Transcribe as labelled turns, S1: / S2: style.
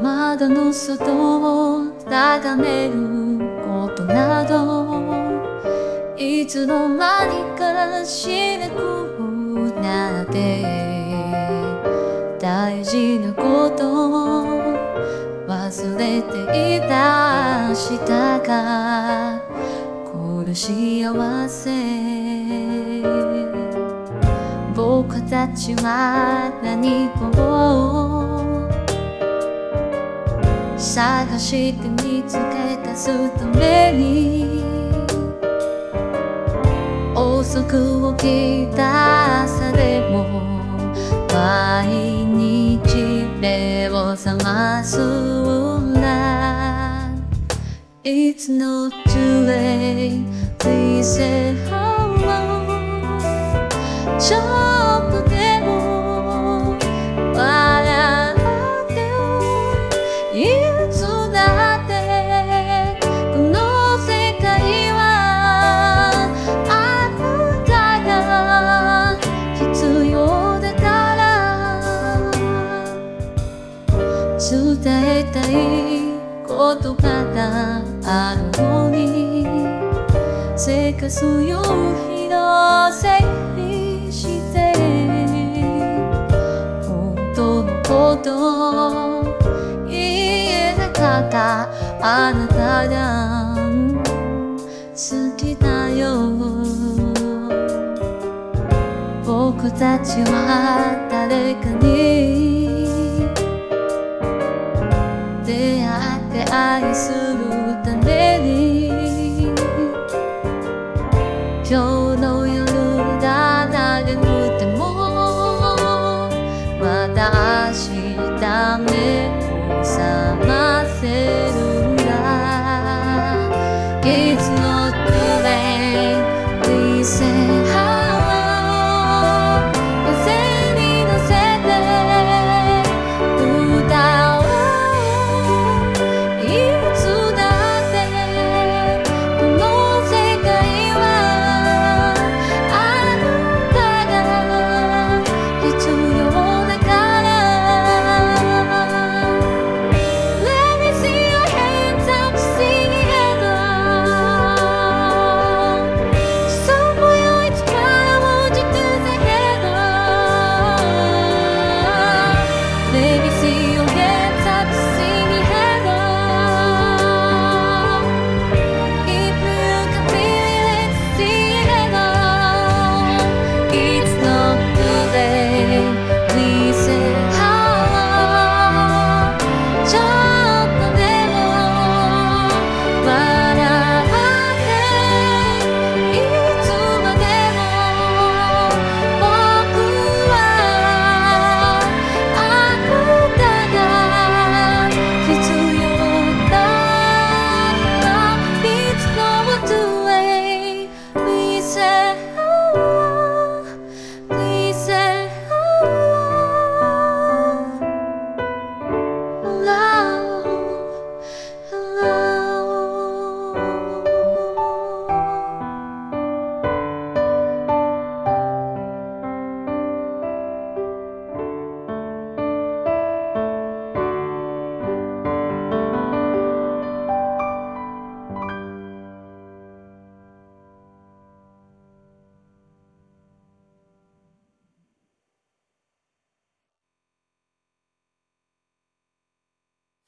S1: 窓の外を眺めることなどいつの間にかしなくなって大事なことを忘れていたしたかこの幸せ。僕たちは何を探して見つけ出すために。遅く起きた朝でも毎日目を覚ますんだ。It's not too late Please say hello 伝えたい言葉があるのにせかすよ広せいにして本当のこと言えなかったあなたが好きだよ僕たちは誰かにて愛するために。今日の夜だな眠ってもまた明日目を覚ませるんだ。It's not the way we said